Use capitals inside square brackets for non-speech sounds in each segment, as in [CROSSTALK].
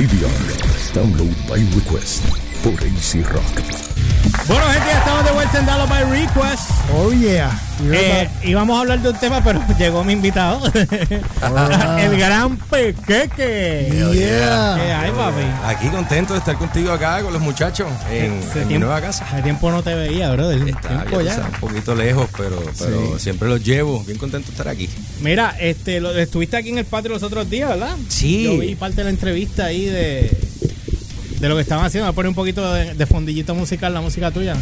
DVR. Download by request por AC Rock. Bueno, gente, ya estamos de vuelta en Dallas by Request. Oh, yeah. Eh, íbamos a hablar de un tema, pero [LAUGHS] llegó mi invitado. [LAUGHS] el gran Pequeque. Yeah. ¿Qué hay, papi? Aquí contento de estar contigo acá con los muchachos en, en mi nueva casa. Hace tiempo no te veía, bro. Está tiempo bien, ya. un poquito lejos, pero, pero siempre los llevo. Bien contento de estar aquí. Mira, este, lo, estuviste aquí en el patio los otros días, ¿verdad? Sí. Yo vi parte de la entrevista ahí de, de lo que estaban haciendo. Voy a poner un poquito de, de fondillito musical, la música tuya.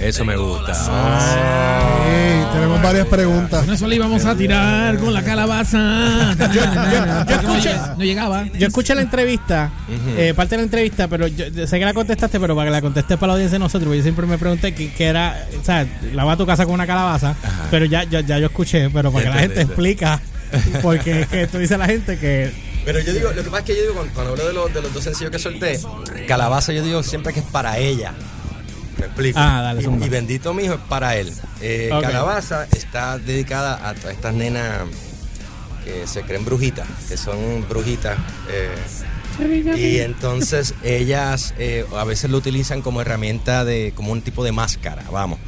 Eso me gusta. Sí, tenemos varias preguntas. Con eso le íbamos a tirar con la calabaza. yo escuché- no llegaba. Yo escuché la entrevista, eh, parte de la entrevista, pero yo, yo sé que la contestaste, pero para que la contestes para la audiencia de nosotros, porque yo siempre me pregunté qué qué era, o sea, lava tu casa con una calabaza, pero ya, ya, ya yo escuché, pero para que la gente explica, porque es que tú dices a la gente que Pero yo digo, lo que pasa es que yo digo, cuando, cuando hablo de los, de los dos sencillos que solté, Calabaza, yo digo siempre que es para ella. Me explico. Ah, dale, y, y Bendito Mijo es para él. Eh. Calabaza está dedicada a todas estas nenas que se creen brujitas, que son brujitas. eh, y entonces ellas eh, a veces lo utilizan como herramienta de, como un tipo de máscara, vamos,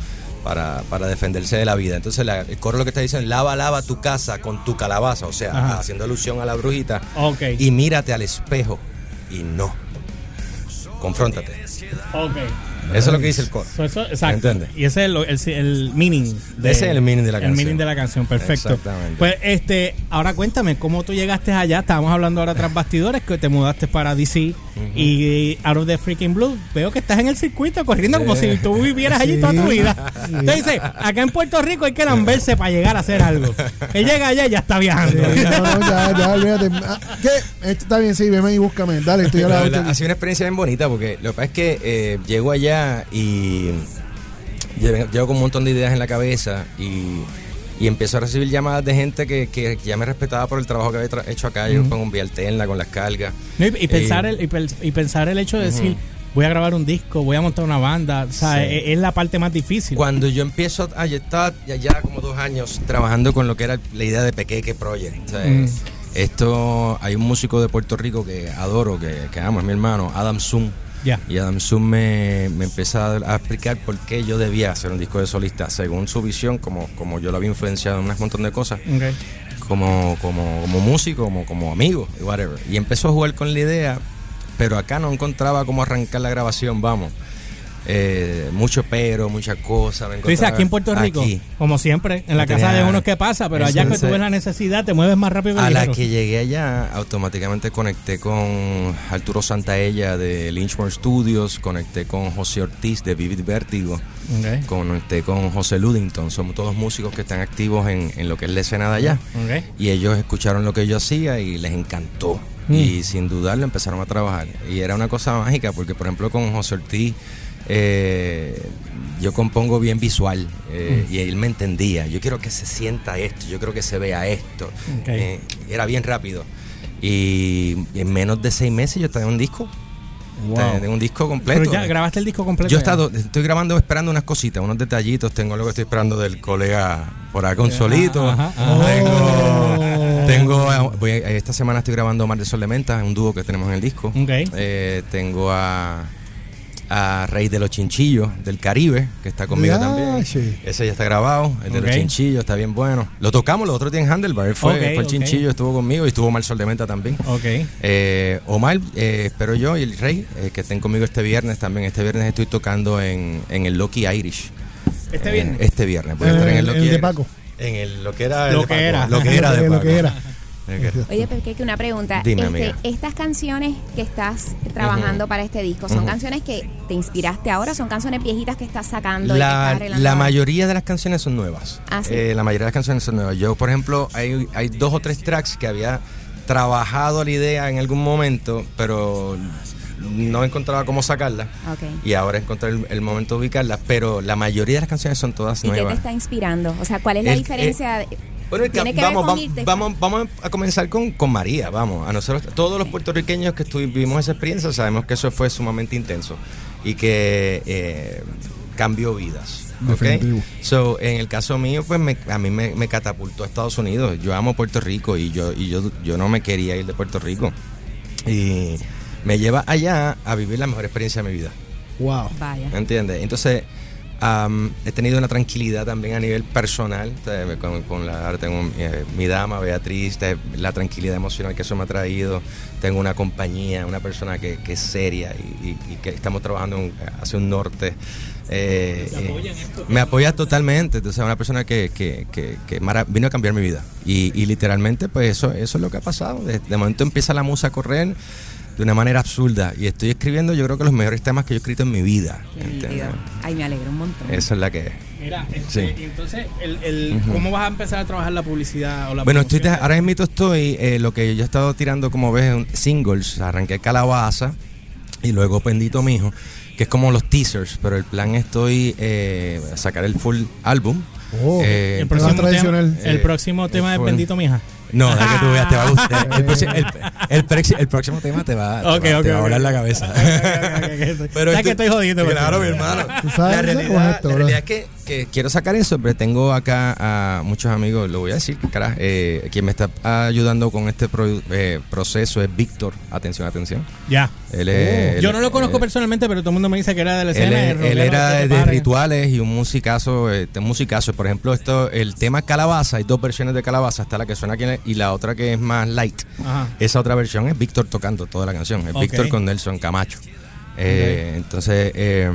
para, para defenderse de la vida. Entonces la- el coro lo que está diciendo, lava, lava tu casa con tu calabaza, o sea, Ajá. haciendo alusión a la brujita. Ok. Y mírate al espejo y no. Confróntate. Ok. Eso es lo que dice el coro. So, eso, exacto. ¿Entiendes? Y ese es el, el, el meaning. Ese es el meaning de la El canción. meaning de la canción, perfecto. Exactamente. Pues, este, ahora cuéntame, ¿cómo tú llegaste allá? Estábamos hablando ahora tras bastidores, que te mudaste para DC y out of the freaking blue. Veo que estás en el circuito corriendo como si tú vivieras allí toda tu vida. Entonces dice, acá en Puerto Rico hay que lamberse para llegar a hacer algo. Él llega allá y ya está viajando. No, no, ya, ya, olvídate. Ah, ¿Qué? Esto está bien, sí, veme y búscame. Dale, estoy a La la verdad, orden. ha sido una experiencia bien bonita porque lo que pasa es que eh, llego allá y llevo, llevo con un montón de ideas en la cabeza y, y empiezo a recibir llamadas de gente que, que ya me respetaba por el trabajo que había hecho acá. Yo con un alterna, con las cargas. No, y, y pensar Eh, el, y, pensar el hecho de decir, voy a grabar un disco, voy a montar una banda, o sea, Sí. es, es la parte más difícil. Cuando yo empiezo, ah, yo estaba ya, ya como dos años trabajando con lo que era la idea de Pequeque Project. O sea, Mm. Esto, hay un músico de Puerto Rico que adoro, que, que amo, es mi hermano, Adam Zoom. Ya. Y Adam Zoom me, me empieza a, explicar por qué yo debía hacer un disco de solista, según su visión, como, como yo lo había influenciado en un montón de cosas, como, como, como músico, como, como amigo, whatever. Y empezó a jugar con la idea, pero acá no encontraba cómo arrancar la grabación, vamos. Eh, mucho pero, muchas cosas. Tú dices aquí en Puerto Rico, aquí. como siempre, en la casa de unos que pasa, pero allá que tú ves la necesidad, te mueves más rápido que A la que llegué allá, automáticamente conecté con Arturo Santaella de Lynchmore Studios, conecté con José Ortiz de Vivid Vértigo, conecté con José Ludington. Somos todos músicos que están activos en, en lo que es la escena de allá. Y ellos escucharon lo que yo hacía y les encantó. Mm. Y sin dudarlo empezaron a trabajar. Y era una cosa mágica porque, por ejemplo, con José Ortiz, eh, yo compongo bien visual eh, Mm. y él me entendía. Yo quiero que se sienta esto, yo quiero que se vea esto. Eh, era bien rápido. Y en menos de seis meses yo en un disco. En un disco completo. Pero ya grabaste el disco completo. Yo he ya? estado, estoy grabando, esperando unas cositas, unos detallitos. Tengo lo que estoy esperando del colega por acá, Consolito. Ajá, ajá. Tengo, tengo voy a- esta semana estoy grabando Mar de Sol de Menta, un dúo que tenemos en el disco. Eh, tengo a, a Rey de los Chinchillos del Caribe, que está conmigo también. sí. Ese ya está grabado, el de los Chinchillos, está bien bueno. Lo tocamos, los otros tienen Handlebar. Él fue, Ok, fue el. Chinchillo, estuvo conmigo y estuvo Mar Sol de Menta también. Ok. Eh, Omar, eh, espero yo, y el Rey, eh, que estén conmigo este viernes también. Este viernes estoy tocando en, en el Loki Irish. ¿Este Eh, viernes? este viernes. Voy a En estar en el el- Loki en el de Irish. Paco. En el, lo que era. Lo de que Paco. era. Lo que era de [LAUGHS] Paco. que era. Lo que era. Oye, Peque, una pregunta. Dime, Este, amiga. Estas canciones que estás trabajando para este disco, ¿son canciones que te inspiraste ahora? ¿Son canciones viejitas que estás sacando? y que La, estás arreglando la mayoría de las canciones son nuevas. Ah, ¿sí? Eh, la mayoría de las canciones son nuevas. Yo, por ejemplo, hay, hay dos o tres tracks que había trabajado la idea en algún momento, pero no encontraba cómo sacarla. Y ahora encontré el, el momento de ubicarlas, pero la mayoría de las canciones son todas ¿Y qué te nuevas. está inspirando? O sea, ¿cuál es la El- diferencia? Bueno, el que- ¿Tiene que vamos, ver con vam- irte? vamos, vamos a comenzar con, con María, vamos. A nosotros, todos los puertorriqueños que estuvimos esa experiencia, sabemos que eso fue sumamente intenso y que eh, cambió vidas. ¿ok? Definitivo. So, en el caso mío, pues me- a mí me, me catapultó a Estados Unidos. Yo amo Puerto Rico y yo, y yo, yo no me quería ir de Puerto Rico. Y me lleva allá a vivir la mejor experiencia de mi vida. Wow. Vaya. ¿Me entiendes? Entonces, am, he tenido una tranquilidad también a nivel personal con, con la tengo eh, mi dama, Beatriz, sea, la tranquilidad emocional que eso me ha traído. Tengo una compañía, una persona que, que es seria y, y- y que estamos trabajando hacia un norte. Eh, eh, me apoya totalmente, sea, una persona que, que, que- vino a cambiar mi vida. Y, y literalmente, pues eso, eso es lo que ha pasado. De, de momento empieza la musa a correr de una manera absurda y estoy escribiendo yo creo que los mejores temas que yo he escrito en mi vida. Ay, me alegro un montón. Eso es la que es. Mira, este, Sí. entonces, el, el- ¿cómo vas a empezar a trabajar la publicidad o la Bueno, estoy, ahora mismo estoy, eh, lo que yo he estado tirando, como ves, un- singles. Arranqué Calabaza y luego Bendito Mijo, que es como los teasers, pero el plan estoy eh, sacar el full álbum. Oh, Eh, el próximo, tema, el próximo tema fue- Bendito Mija. No, de que tú veas, te va a gustar. El, próximo- el- el el próximo tema te va, te va- ok, te va a ok. volar la cabeza. [LAUGHS] Pero ya que estoy jodiendo. Claro, mi contigo. hermano. Tú sabes, la ¿sabes cómo es realidad, la realidad es que, que quiero sacar eso, pero tengo acá a muchos amigos, lo voy a decir, carajo, eh, quien me está ayudando con este pro- eh, proceso es Víctor. Atención, atención. Ya. Él es- Oh. Yo no lo él- conozco él- personalmente, pero todo el mundo me dice que era de la él, escena. él rockero era de, rituales y un musicazo, eh, de musicazo. Por ejemplo, esto, el tema Calabaza, hay dos versiones de Calabaza, está la que suena aquí y la otra que es más light. Ajá. Esa otra versión es Víctor tocando toda la canción, es. Víctor con Nelson Camacho. Eh, Entonces, eh,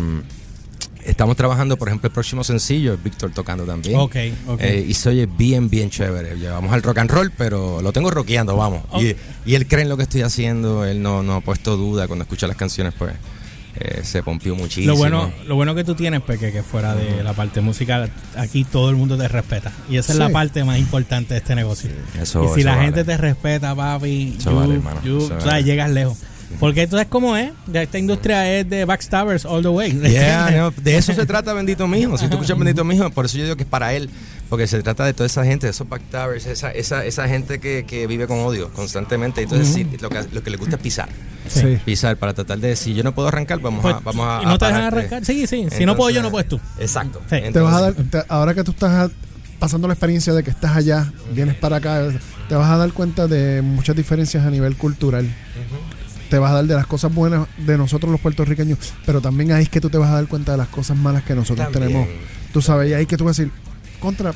estamos trabajando, por ejemplo, el próximo sencillo es Víctor tocando también. Ok, ok. Eh, y se oye bien, bien chévere. Llevamos al rock and roll, pero lo tengo rockeando, vamos. Y, y él cree en lo que estoy haciendo, él no, no ha puesto duda cuando escucha las canciones, pues eh, se pompió muchísimo. Lo bueno, lo bueno que tú tienes, Peque, que fuera de la parte musical, aquí todo el mundo te respeta. Y esa es la parte más importante de este negocio. Eso- y si eso la vale. gente te respeta, papi, you- vale, hermano, you, eso o sea, vale. llegas lejos. Porque tú sabes cómo es. Esta industria es de backstabbers all the way. Yeah, no, de eso se [LAUGHS] trata Bendito Mijo. Si tú escuchas Bendito Mijo, por eso yo digo que es para él. Porque se trata de toda esa gente, de esos backstabbers, esa, esa, esa gente que, que vive con odio constantemente. Entonces, sí, lo, que, lo que le gusta es pisar. Sí. Pisar para tratar de si yo no puedo arrancar, vamos Pues, a. Vamos a y no te dejan pararte. arrancar. Sí, sí. Si no puedo yo, no puedes tú. Exacto. Sí. Te vas a dar, te- ahora que tú estás a- pasando la experiencia de que estás allá, vienes para acá, te vas a dar cuenta de muchas diferencias a nivel cultural. Te vas a dar de las cosas buenas de nosotros los puertorriqueños, pero también ahí es que tú te vas a dar cuenta de las cosas malas que nosotros También. tenemos. Tú sabes, y ahí que tú vas a decir, contra,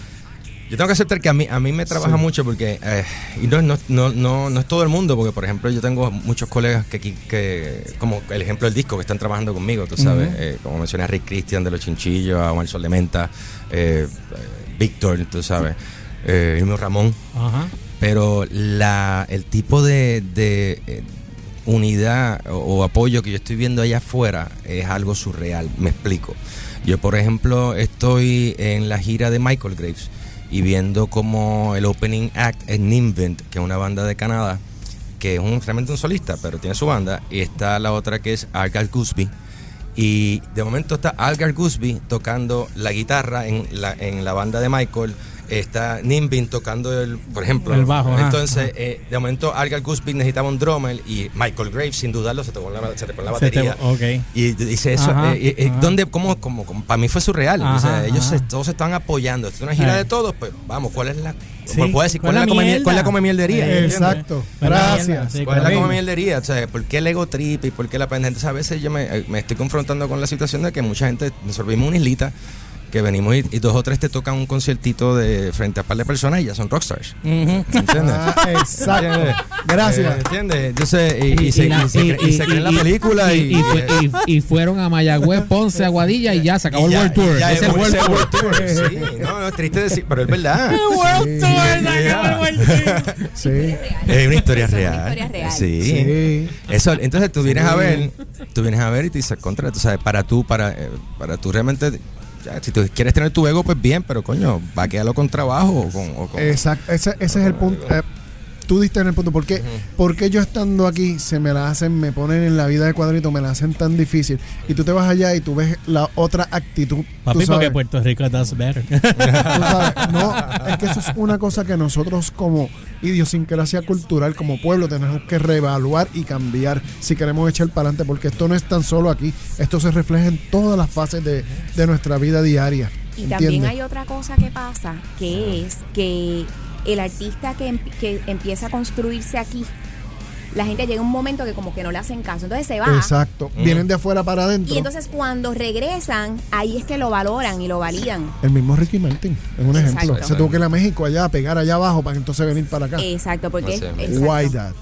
Yo tengo que aceptar que a mí, a mí me trabaja Sí. mucho porque, eh, y no, no, no, no, no es todo el mundo, porque por ejemplo yo tengo muchos colegas que, aquí- que como el ejemplo del disco, que están trabajando conmigo, tú sabes, eh, como mencioné a Rick Christian de Los Chinchillos, a Juan Sol de Menta, eh, Víctor, tú sabes, eh, Irmio Ramón, Ajá. pero la, el tipo de, de, eh, unidad o, apoyo que yo estoy viendo allá afuera es algo surreal, me explico. Yo, por ejemplo, estoy en la gira de Michael Graves y viendo como el opening act es Nimvent, que es una banda de Canadá, que es un, realmente un solista, pero tiene su banda, y está la otra que es Algar Gusby. Y de momento está Algar Gusby tocando la guitarra en la, en la banda de Michael. Está Nimbin tocando el, por ejemplo. El bajo, Entonces, eh, de momento Algar Gusby necesitaba un drummer y Michael Graves, sin dudarlo, se pone la, se pone la te- batería. Y dice eso, Ajá, eh, eh, ajá. ¿dónde, cómo, cómo, cómo? para mí fue surreal. o sea, ellos se- todos se están apoyando. Es una gira Eh. de todos, pues vamos, ¿cuál es la, Sí, ¿puedo decir, ¿cuál ¿cuál, es la cuál es la come? Eh, exacto, ¿Cuál es la gracias. Sí, ¿Cuál es la come mieldería? O sea, ¿por qué el ego trip y por qué la pendeja? Entonces, a veces yo me, eh, me estoy confrontando con la situación de que mucha gente, nosotros vimos una islita que venimos y, y dos o tres te tocan un conciertito de frente a un par de personas y ya son rockstars. Ujú. ¿Entiendes? Ah, exacto. ¿Entiendes? Gracias. Eh, ¿Entiendes? Entonces, y, y se, la- y se se cree en la y- película y, y, fue- y- y fueron a Mayagüez, Ponce, Aguadilla y ya se acabó el World Tour. ya Ese es el World Tour. World Tour. Sí, no, no, es triste decir, pero es verdad. [LAUGHS] World Tour, se acabó el World Tour. Sí. Es una historia real. una historia real. Sí. Sí. Eso, entonces tú vienes a ver, tú vienes a ver y te dices, contra, tú sabes, para tú, para, eh, para tú realmente, si tú quieres tener tu ego, pues bien, pero coño, vaquealo con trabajo o con... o Exacto, ese, ese es el punto. eh, tú diste en el punto. ¿Por qué, por qué yo estando aquí se me la hacen, me ponen en la vida de cuadrito, me la hacen tan difícil? Y tú te vas allá y tú ves la otra actitud. Papi, porque. Puerto Rico does better. Tú sabes, no, es que eso es una cosa que nosotros como idiosincrasia cultural, como pueblo, tenemos que reevaluar y cambiar si queremos echar para adelante, porque esto no es tan solo aquí, esto se refleja en todas las fases de, de nuestra vida diaria. Y ¿entiendes? también hay otra cosa que pasa, que es que el artista que, em- que empieza a construirse aquí, la gente llega a un momento que como que no le hacen caso. Entonces se va. Exacto. Vienen de afuera para adentro. Y entonces cuando regresan, ahí es que lo valoran y lo validan. El mismo Ricky Martin, es un Exacto. ejemplo. Se tuvo que ir a México allá a pegar allá abajo para entonces venir para acá. Exacto, porque. Why that?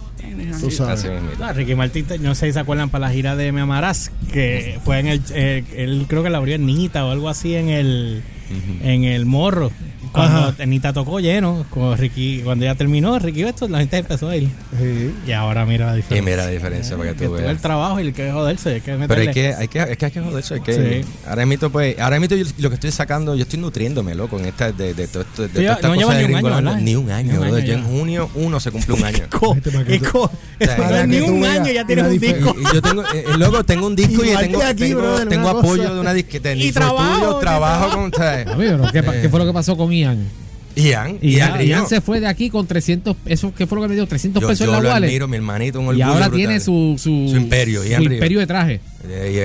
Tú sabes. Ah, Ricky Martin, no sé si se acuerdan para la gira de Me Amarás, que fue en el, eh, él creo que la abrió en Nita o algo así en el, en el morro. Cuando Ajá. Nita tocó lleno, cuando Ricky, cuando ya terminó, Ricky esto, la gente empezó a ir. Sí. Y ahora mira la Y diferencia. mira la diferencia para que Que tú el veas. trabajo y el que joderse, hay que Pero hay que, hay que, es que hay que joderse, hay que, Sí. ahora mismo pues, ahora mismo yo lo que estoy sacando, yo estoy nutriéndome, loco, en esta, de, de, todo esto- de, ya- esta no de ni. Ni un año, Ni un año Yo en junio uno se cumple un [LAUGHS] año. Que que ni un veas año ya tienes un disco. Y yo tengo, eh, eh, loco, tengo un disco y tengo, que aquí, tengo, brother, tengo una apoyo de una disqueta. Y trabajo, trabajo y con, ¿qué, fue lo que pasó con Ian? Ian, Ian, Ian, Ian se fue de aquí con 300, eso ¿qué fue lo que le dio? 300 Yo, pesos yo en lo la wallet. admiro, mi hermanito, un Y ahora brutal. tiene su, su, Su imperio, su Ian Río. imperio de traje.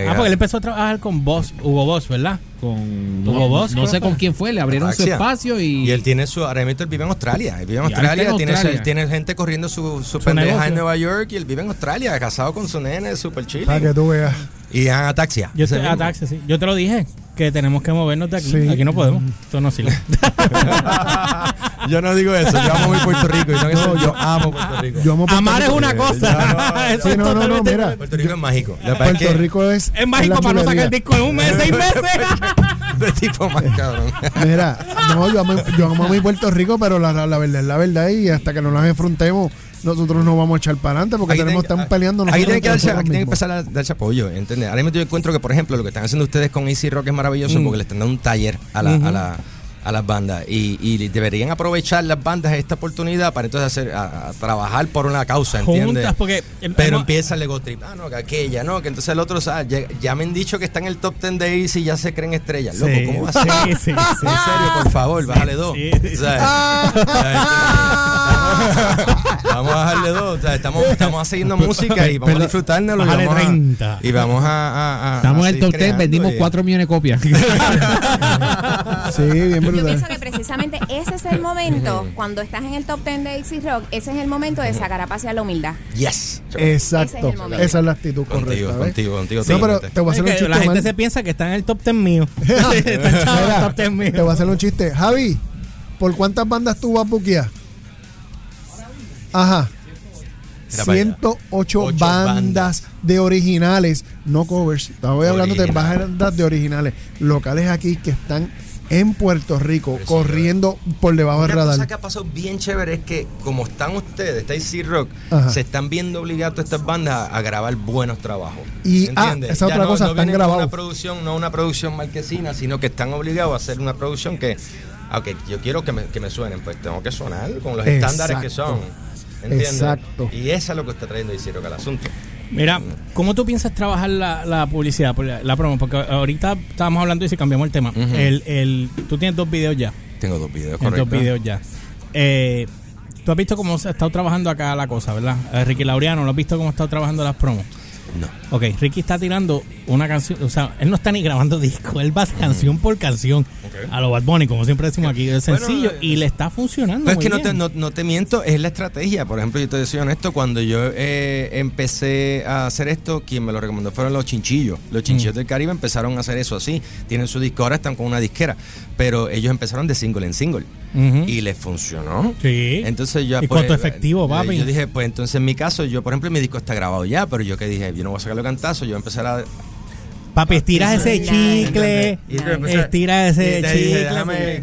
Ah, porque él empezó a trabajar con Boss, Hugo Boss, ¿verdad? Con, Hugo no, Boss, no sé que con quién fue, le abrieron su espacio y, Y él tiene su. Ahora mismo él vive en Australia. Él vive en Australia. en tiene, Australia. ese- tiene gente corriendo su, su, pendeja negocio. en Nueva York y él vive en Australia, casado con su nene, super chile. Para que tú veas. Y en Ataxia. Yo te, sí. Yo te lo dije, que tenemos que movernos de aquí. Sí. Aquí no podemos. Esto no sirve. [LAUGHS] yo no digo eso. Yo amo mi Puerto Rico. Y no eso, yo amo Puerto Rico. Yo amo Puerto Amar es una cosa. [LAUGHS] Eso Sí, es no, no, no, mira. Puerto Rico es mágico. Es Puerto que- Rico es. Es mágico para no sacar el disco en un mes, seis meses. [LAUGHS] de tipo más cabrón. Mira, no, yo amo, yo amo a mi Puerto Rico, pero la, la, la verdad es la verdad y hasta que no las enfrentemos, nosotros no vamos a echar para adelante porque Aquí tenemos tienen- están peleando Aquí nosotros tienen que, darse, nosotros aquí tienen que empezar a darse apoyo, ¿entiendes? Ahora mismo yo encuentro que, por ejemplo, lo que están haciendo ustedes con Easy Rock es maravilloso porque le están dando un taller a, la, a, la- a las bandas y, y deberían aprovechar las bandas esta oportunidad para entonces hacer a, a trabajar por una causa, ¿entiendes? Juntas, porque. el- Pero empieza el ego trip. Ah, no, que aquella, no, que entonces el otro. Ya, ya me han dicho que está en el top 10 de Easy y ya se creen estrellas. Loco, Sí, ¿cómo va a ser? sí, sí, sí. En serio, por favor, bájale dos. Sí. ¿Sabes? Vamos a bajarle dos. o sea, estamos, estamos haciendo música y vamos a y bájale vamos a- 30. Y vamos a. a- a- estamos en el top 10, creando vendimos y- 4 millones de copias. [LAUGHS] Sí, bien Yo brutal. pienso que precisamente ese es el momento, cuando estás en el top 10 de Easy Rock, ese es el momento de sacar a pasear la humildad. Yes. Ese Exacto. es el momento. Esa es la actitud Contigo, correcta. contigo, contigo, No, pero te voy a hacer un chiste la gente se piensa que está en el top 10 mío. [LAUGHS] está en el top 10 mío. Te voy a hacer un chiste. Javi, ¿por cuántas bandas tú vas a buquear? Ajá. Mira para allá. 108 Ocho bandas, bandas. de originales, no covers. Estoy hablando de bandas de originales, locales aquí que están en Puerto Rico, Pero sí, corriendo por debajo del Una cosa radar. que ha pasado bien chévere es que, como están ustedes, está Easy Rock, Ajá. se están viendo obligados estas bandas a, grabar buenos trabajos. Y, ah, ¿Entiendes? esa Ya otra no- cosa, no están grabados. Una producción, no una producción marquesina, sino que están obligados a hacer una producción que, aunque yo quiero que me, que me suenen, pues tengo que sonar con los estándares que son. Exacto. ¿Entiendes? Exacto. Y eso es lo que está trayendo Rock al asunto. Mira, ¿cómo tú piensas trabajar la, la publicidad, la, la promo? Porque ahorita estábamos hablando y si cambiamos el tema. Ujú. el, el, tú tienes dos videos ya. Tengo dos videos, Tienes correcto. dos videos ya. Eh, tú has visto cómo se ha estado trabajando acá la cosa, ¿verdad? Eh, Ricky Laureano, ¿lo has visto cómo ha estado trabajando las promos? No. Ok, Ricky está tirando una canción, o sea, él no está ni grabando disco, él va canción por canción a lo Bad Bunny, como siempre decimos aquí, es Bueno, sencillo eh, y le está funcionando. Pero es que no te, bien. no, no te miento, es la estrategia. Por ejemplo, yo te decía honesto, cuando yo eh, empecé a hacer esto, quien me lo recomendó fueron los chinchillos. Los Mm. chinchillos del Caribe empezaron a hacer eso así. Tienen su disco, ahora están con una disquera. Pero ellos empezaron de single en single. Y les funcionó. Sí. Entonces yo Y pues, costo efectivo, eh, papi. Yo dije, pues entonces en mi caso, yo por ejemplo mi disco está grabado ya, pero yo que dije, yo no voy a sacarlo cantazo, yo voy a empezar a Papi, estira ese chicle, empecé- estira ese chicle. déjame,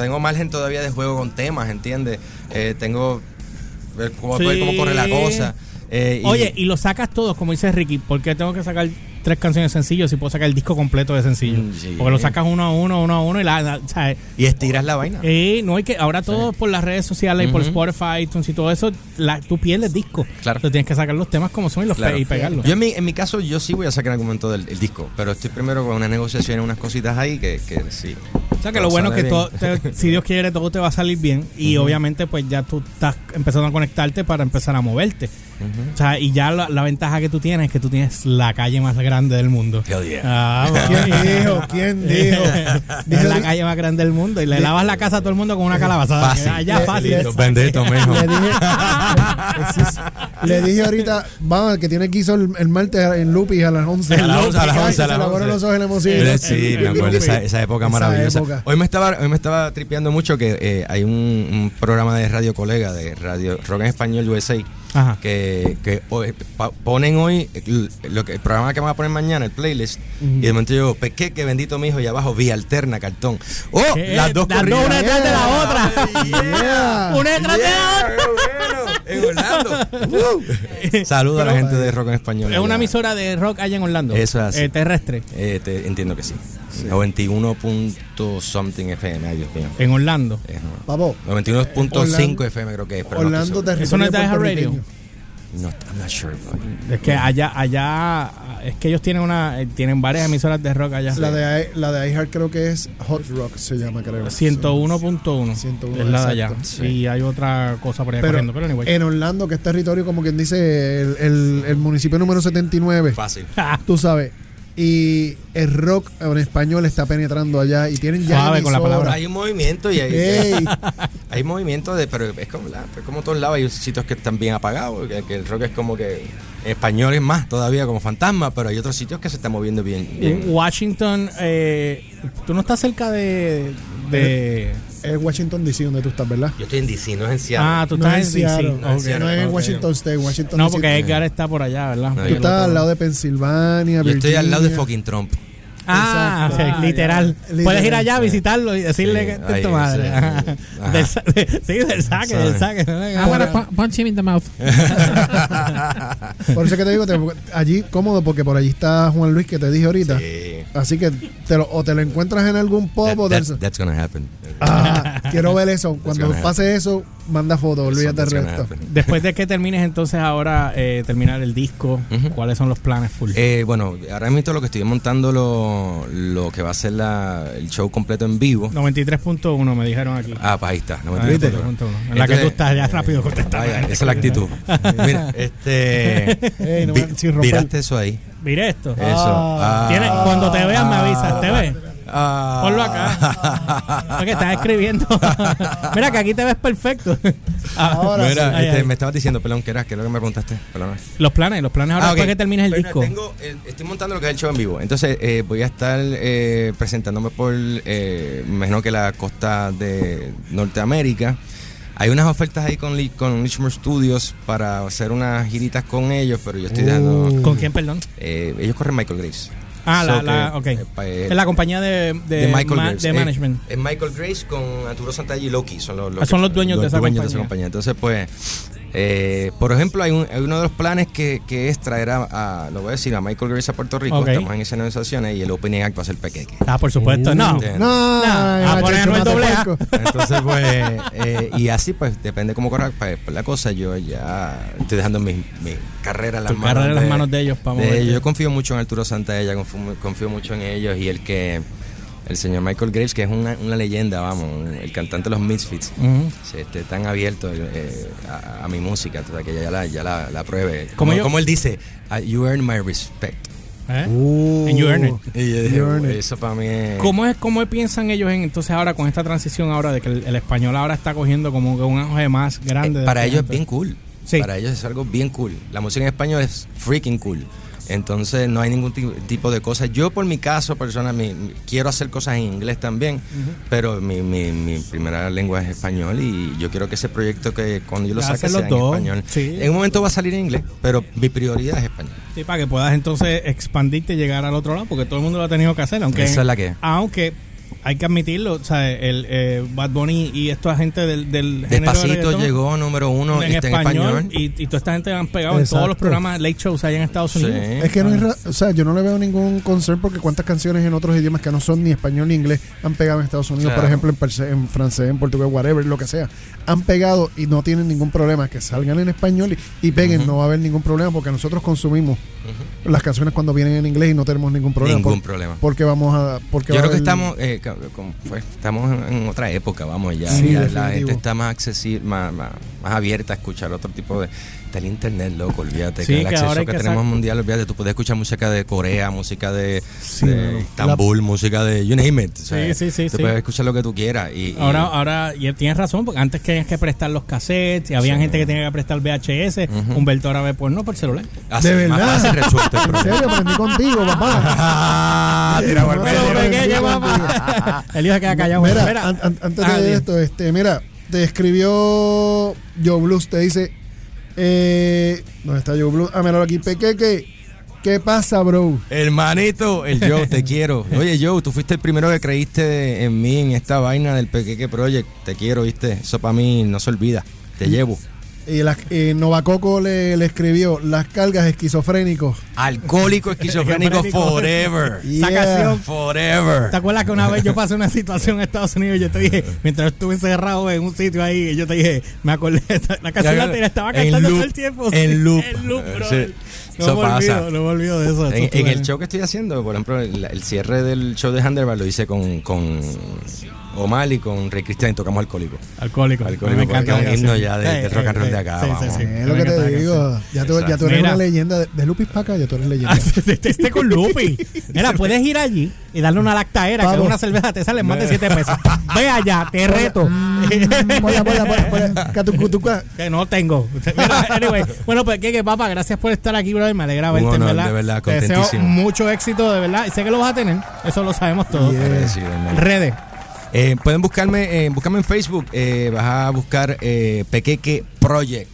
tengo margen todavía de juego con temas, ¿entiendes? Eh, tengo ver cómo, ver cómo Sí. corre la cosa. Eh, y- Oye, y lo sacas todos, como dice Ricky, ¿por qué tengo que sacar tres canciones sencillos si puedo sacar el disco completo de sencillo? Mm, sí. Porque lo sacas uno a uno, uno a uno y la, la- ¿sabes? y estiras la vaina. Eh, no hay que, ahora todo por las redes sociales y por. Spotify, iTunes y todo eso, la, tú pierdes disco. Claro. Entonces tienes que sacar los temas como son y los Claro. pe- y pegarlos. Yo en mi, en mi caso, yo sí voy a sacar en algún momento del el disco, pero estoy primero con unas negociaciones, unas cositas ahí que, que sí. O sea que lo bueno es que todo, te- [LAUGHS] si Dios quiere, todo te va a salir bien. Y obviamente, pues ya tú estás empezando a conectarte para empezar a moverte. O sea, y ya la, la ventaja que tú tienes es que tú tienes la calle más grande del mundo. Hell yeah. Ah, ¿Quién dijo? ¿Quién [LAUGHS] dijo? es la calle más grande del mundo y le lavas la casa a todo el mundo con una calabaza. Fácil. Allá Le- fácil. le- Bendito, mijo. Le dije. Le ahorita, vamos, que tiene que hizo el, el martes en Lupis a las 11. A las 11, a las Ay, 11, a se las le abrieron 11. los ojos en la emoción. Sí, me acuerdo esa, esa época Esa maravillosa. época. Hoy me estaba hoy me estaba tripeando mucho que eh, hay un, un programa de radio colega de radio rock en español USA Ajá. que, que hoy pa- ponen hoy el, lo que, el programa que van a poner mañana, el playlist, y de momento yo, pequeque, bendito mi hijo, y abajo vía alterna, cartón. ¡Oh! ¿Qué? Las dos Las corridas. dos una detrás de la otra. Yeah. Una detrás de la Yeah, otra. en Orlando. Uh. [LAUGHS] Saluda a la gente de rock en español. Es una emisora de rock allá en Orlando. Eso es así. Eh, terrestre. Eh, te- entiendo que sí. 91 punto something FM, ay Dios mío. En Orlando. No. Papo, 91.5 Orlando- FM creo que es, pero no Orlando territorio Eso no es de puertorriqueño. Radio. No, I'm not sure. bro. Es que allá, allá, es que ellos tienen una, eh, tienen varias emisoras de rock allá. La de, la de iHeart creo que es Hot Rock, se llama, creo. 101.1 101, es la de allá. exacto. Y hay otra cosa por allá Pero, corriendo, pero anyway. en Orlando, que es territorio, como quien dice, el, el- el municipio número 79, Fácil. [LAUGHS] tú sabes. Y el rock en español está penetrando allá y tienen ya Suave con la palabra. Hay un movimiento y hay, [LAUGHS] hay movimiento de, pero es como, la- es como todos lados, hay sitios que están bien apagados, que, que el rock es como que en español es más todavía como fantasma, pero hay otros sitios que se están moviendo bien. bien. En Washington, eh, tú no estás cerca de, de es Washington DC donde tú estás, ¿verdad? Yo estoy en DC, no es en Seattle. ah, tú No estás es en DC. Seattle, No, Seattle. No es en. Washington State, Washington No, DC. porque Edgar está por allá, ¿verdad? No, Tú estás al lado de Pensilvania, Yo estoy al lado de fucking Trump. Ah, literal. ya. Puedes ir allá a visitarlo y decirle Sí, que es tu madre. sí. Del sa- de- sí, del saque, del saque. Punch him in the mouth. [LAUGHS] Por eso que te digo, te- allí cómodo, porque por allí está Juan Luis que te dije ahorita. Sí. Así que te lo, o te lo encuentras en algún pop That- o that- that's gonna happen. Ah, quiero ver eso. Cuando pase eso, manda foto, olvídate gonna resto. Después de que termines entonces ahora eh, terminar el disco. ¿cuáles son los planes full? Eh, bueno, ahora mismo lo que estoy montando lo, lo que va a ser la, el show completo en vivo. 93.1 me dijeron aquí. Ah, pues ahí está. Ah, 93.1. 93.1. En la que Entonces, tú estás ya rápido contestando. Vaya, esa es la actitud. [LAUGHS] Mira, este. [LAUGHS] Ey, no vi- viraste eso ahí. Mire esto. Eso. Ah. Tiene- cuando te veas me avisas, ¿te ves? Ah. Ponlo acá. [LAUGHS] Porque estás escribiendo. [LAUGHS] Mira que aquí te ves perfecto. Ah, Ahora Mira, sí. Este, ay. me estabas diciendo, perdón, ¿qué era? ¿Qué es lo que me preguntaste? Perdón. Los planes, los planes ahora Ah, después ok. que termines el Bueno, disco. tengo el- estoy montando lo que es el show en vivo. Entonces, eh, voy a estar eh, presentándome por, eh, me imagino que la costa de Norteamérica. Hay unas ofertas ahí con, con Lichmore Studios para hacer unas giritas con ellos, pero yo estoy dando. ¿Con quién, perdón? eh, ellos corren Michael Grace. Ah, la, So la, que, ok. eh, eh, es la compañía de, de, de Michael ma- Grace. de management. Es Michael Grace con Arturo Santalla y Loki. Son los, Ah, son los dueños de esa compañía. Entonces, pues, eh, por ejemplo, hay, un- hay uno de los planes que, que es traer a, a- lo voy a decir, a Michael Grace a Puerto Rico. Estamos en esas negociaciones y el Opening Act va a ser pequeque. Ah, por supuesto. no. entiendo. No, a macho, poner el doble A. Entonces, pues, eh, y así, pues, depende cómo corra pues, la cosa. Yo ya estoy dejando mi, mi carrera en las Tu manos carrera en las manos de ellos, a de. Yo confío mucho en Arturo Santella, confío, confío mucho en ellos y el que, el señor Michael Graves, que es una, una leyenda, vamos, el cantante de los Misfits, se esté tan abierto eh, a, a mi música, sea, que ya la, ya la, la pruebe. Como Como, yo- como él dice, "Ah, you earn my respect. ¿Eh? Uh, And you earn it. Y yo dije, You earn it. eso para mí es... ¿Cómo es cómo piensan ellos en entonces ahora con esta transición ahora de que el, el español ahora está cogiendo como que un auge más grande? Eh, para ellos es bien cool. Sí. Para ellos es algo bien cool. La música en español es freaking cool. Entonces no hay ningún ti- tipo de cosas. Yo por mi caso, persona, mi- quiero hacer cosas en inglés también, pero mi, mi, mi primera lengua es español y yo quiero que ese proyecto que cuando yo lo saque sea en español. sí. En un momento va a salir en inglés, pero mi prioridad es español. Sí, para que puedas entonces expandirte y llegar al otro lado, porque todo el mundo lo ha tenido que hacer. Aunque, Esa es la que. Aunque hay que admitirlo, o sea, el eh, Bad Bunny y esta gente del, del de Despacito reggaetón llegó número uno en está español, en español. Y, y toda esta gente han pegado en todos los programas late shows allá en Estados Sí. Unidos. Es que no es, ra- o sea, yo no le veo ningún concern porque cuántas canciones en otros idiomas que no son ni español ni inglés han pegado en Estados Unidos, Claro. por ejemplo, en, perse- en francés, en portugués, whatever, lo que sea. Han pegado y no tienen ningún problema que salgan en español y, y peguen, no va a haber ningún problema porque nosotros consumimos las canciones cuando vienen en inglés y no tenemos ningún problema. Ningún por- problema. Porque vamos a porque Yo creo que estamos, eh, pues, estamos en, otra época, vamos, ya, Sí, ya la gente está más accesible, más, más, más abierta a escuchar otro tipo de... está el internet, loco, olvídate. Sí, que el que acceso que, que tenemos mundial, olvídate, tú puedes escuchar música de Corea, música de, Sí, de. Estambul, música de you name it. o sea, Sí, sí, sí, Tú sí. puedes escuchar lo que tú quieras. Y, y- Ahora, ahora, y tienes razón, porque antes tenías que prestar los cassettes, y había gente que tenía que prestar VHS, Humberto ahora ve porno por celular. así, de más verdad. fácil resuelto el [LAUGHS] En serio, aprendí contigo, papá. Ah, tira pequeño, papá. El hijo se queda callado. Mira, Mira, an- an- antes Ah, de dime. esto, este, mira, te escribió Joe Blues, te dice, eh, ¿dónde está Joe Blues? Ah, míralo aquí, Pequeque, ¿qué pasa, bro? Hermanito, el Joe, te quiero. [LAUGHS] Oye, Joe, tú fuiste el primero que creíste en mí, en esta vaina del Pequeque Project. Te quiero, ¿viste? Eso para mí no se olvida. Te llevo. Y la, eh, Novacoco le, le escribió, las cargas esquizofrénicos. Alcohólico, [LAUGHS] esquizofrénico, forever. Esa Yeah. canción. Forever. ¿Te acuerdas que una vez yo pasé una situación en Estados Unidos y yo te dije, mientras estuve encerrado en un sitio ahí, y yo te dije, me acordé, esta- la canción la tenía, estaba cantando loop, todo el tiempo. en sí, loop. En loop, bro. Sí. No Eso me pasa. olvido, no me olvido de eso. En, el show que estoy haciendo, por ejemplo, el, el cierre del show de Handelbar lo hice con, con Omar y con Rey Cristian y tocamos Alcohólico. Alcohólico. Alcohólico, me encanta. porque es un himno ya de- rock and roll de acá, sí, sí, vamos. sí. es lo que te digo. Ya tú, ya tú eres Mira. una leyenda de, de Lupis Paca, ya tú eres leyenda. [LAUGHS] Este, este con Lupi. [LAUGHS] Mira, puedes ir allí y darle una lactaera, que una cerveza te sale más de 7 pesos. Ve allá, te reto. Pola, pola, pola, pola, catucutuca. Que no tengo. Mira, anyway, bueno, pues que, que papá, gracias por estar aquí, brother. Me alegra verte, en honor, verdad. de verdad, Te deseo contentísimo. mucho éxito, de verdad. Y sé que lo vas a tener. Eso lo sabemos todos. Redes. Eh, pueden buscarme, eh, buscarme en Facebook, eh, vas a buscar eh, Pequeque Project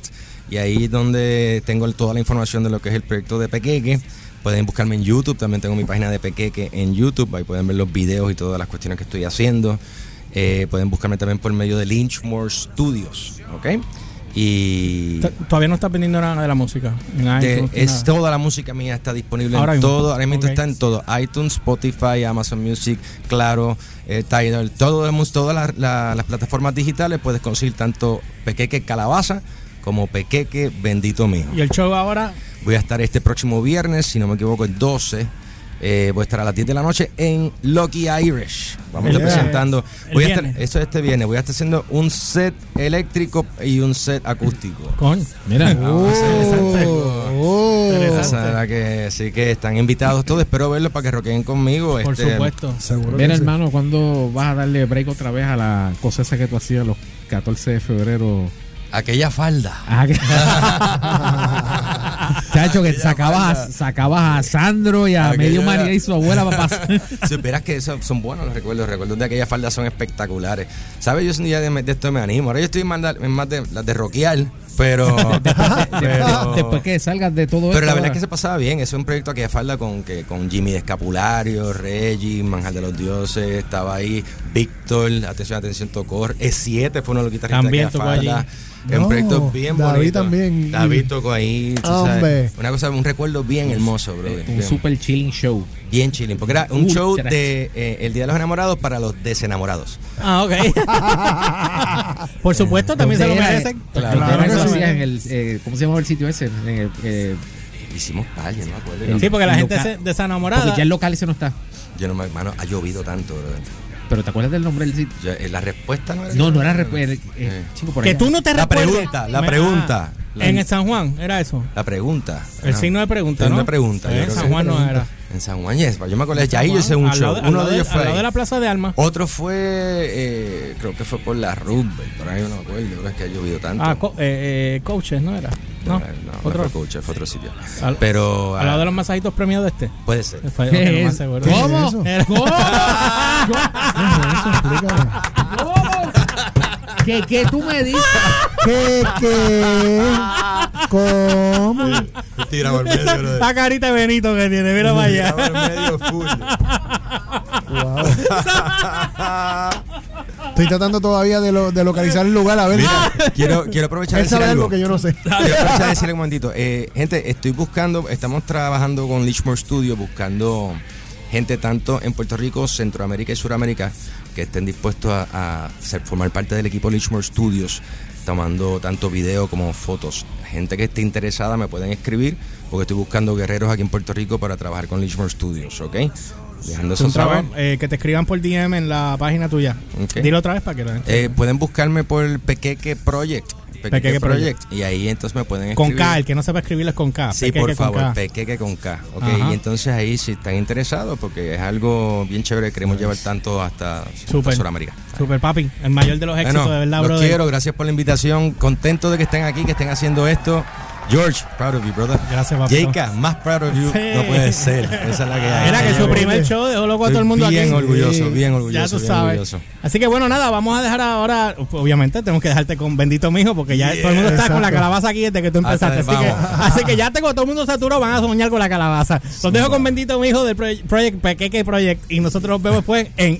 y ahí es donde tengo toda la información de lo que es el proyecto de Pequeque. Pueden buscarme en YouTube, también tengo mi página de Pequeque en YouTube, ahí pueden ver los videos y todas las cuestiones que estoy haciendo. Eh, pueden buscarme también por medio de Lynchmore Studios, ¿ok? Y Todavía no estás vendiendo nada de la música. De- iTunes, es nada. toda la música mía está disponible Ahora en mismo. todo, ahora mismo está en todo, iTunes, Spotify, Amazon Music, Claro, eh, Tidal, todo, todas las, la- las plataformas digitales puedes conseguir tanto Pequeque Calabaza como Pequeque Bendito Mío. Y el show ahora, Voy a estar este próximo viernes, si no me equivoco, el 12. Eh, voy a estar a las 10 de la noche en Lucky Irish. Vamos a estar presentando. Voy a estar, viernes. esto es este viernes. Voy a estar haciendo un set eléctrico y un set acústico. coño. Mira. Oh, Interesante. O sea, la que sí que están invitados todos. Espero verlos para que roqueen conmigo. Por este, supuesto. Seguro Mira, que sí. hermano, ¿cuándo vas a darle break otra vez a la cosa esa que tú hacías los 14 de febrero? Aquella falda. Ah, [LAUGHS] [LAUGHS] Chacho, que sacabas, a- sacabas a Sandro y a Aquella- medio María y su abuela para pasar. [LAUGHS] Supieras que eso son buenos los recuerdos. Los recuerdos de aquella falda son espectaculares. ¿Sabes? Yo un día de, de esto me animo. Ahora yo estoy en más de, más de las de rockear, pero. [LAUGHS] pero- Después que salgas de todo Pero esto. la verdad es que se pasaba bien. Ese es un proyecto aquella falda con, que, con Jimmy de Escapulario, Reggie, Manjar de los Dioses. Estaba ahí Víctor, atención, atención, tocó. E7 fue uno de los guitarristas También de allí. Falda. Es No, un proyecto bien David bonito. también. David tocó ahí. tú sabes. Una cosa, un recuerdo bien hermoso, bro. Un Bien, super chilling show. bien chilling. Porque era un Ultra. show de eh, El Día de los Enamorados para los desenamorados. Ah, ok. [LAUGHS] Por supuesto, también se lo merecen. Claro. ¿Dónde era que eso sí. hacías en el, eh, ¿Cómo se llamaba el sitio ese? En el, eh, Hicimos yo no me acuerdo. Sí, porque la gente local- se desenamorada. Porque ya el local ese no está. Yo no me, mano, ha llovido tanto, bro. Pero ¿te acuerdas del nombre del sitio? Yo- eh, la respuesta no era. No, no era. rep- eh, eh, Que tú no te La recuerdes. pregunta, la Me- pregunta. ah, en el San Juan, era eso. La pregunta. El signo de pregunta, Signo ¿no? de pregunta. En San Juan no era. En San Juan, yes, yo me acuerdo. Ya ahí yo hice un show. de- Uno de ellos de- fue al lado ahí. de la Plaza de Alma. Otro fue, eh, creo que fue por la Roosevelt, por ahí no me acuerdo, es que ha llovido tanto. Ah, co- eh, eh, coaches, ¿no era? no, No, no, no otro. fue coach, fue otro sitio. Al- Pero Al lado de ah, los masajitos premiados de este. puede ser. Fue, ¿Qué no es? seguro. ¿Cómo? Era- ¿Cómo? Eso, explícame. ¿Qué, ¿Qué tú me dices? ¿Qué, qué? ¿Cómo? Tira por medio, brother. La carita de Benito que tiene, mira para allá. Tira por medio full. Wow. Estoy tratando todavía de, lo- de localizar el lugar, a ver. Mira, quiero, quiero aprovechar de Él decir sabe algo. algo que yo no sé. Quiero aprovechar de decirle un momentito. Eh, gente, estoy buscando, estamos trabajando con Lichmore Studio, buscando gente tanto en Puerto Rico, Centroamérica y Suramérica que estén dispuestos a, a ser- formar parte del equipo Lichmore Studios, tomando tanto video como fotos. Gente que esté interesada me pueden escribir, porque estoy buscando guerreros aquí en Puerto Rico para trabajar con Lichmore Studios, ¿ok? dejando Es eso saber. trabajo, eh, que te escriban por DM en la página tuya. Dilo otra vez para que lo Eh, pueden buscarme por Pequeque Project. Pequeque, Pequeque Project. Y ahí entonces me pueden Con escribir. K, el que no sepa escribirlo es con K. Sí, Pequeque por con favor. Pequeque con K. Ok, Ajá. y entonces ahí si están interesados, porque es algo bien chévere, que queremos llevar tanto hasta, Súper. Sudamérica. Super papi, el mayor de los éxitos, Bueno, de verdad, los brother. quiero, gracias por la invitación. Contento de que estén aquí, que estén haciendo esto. George, proud of you, brother. Gracias, papi. Jayka, más proud of you Sí. no puede ser. Esa es la que hay. Era que su primer show dejó loco a todo el mundo bien aquí. orgulloso, bien orgulloso. Ya tú bien sabes. orgulloso. Así que bueno, nada, vamos a dejar ahora, obviamente tenemos que dejarte con bendito mijo, porque ya todo el mundo está con la Exacto. calabaza aquí desde que tú empezaste. Así que, así que ya tengo todo el mundo saturado, van a soñar con la calabaza. Los dejo con bendito mijo del Project Pequeque Project y nosotros nos vemos después en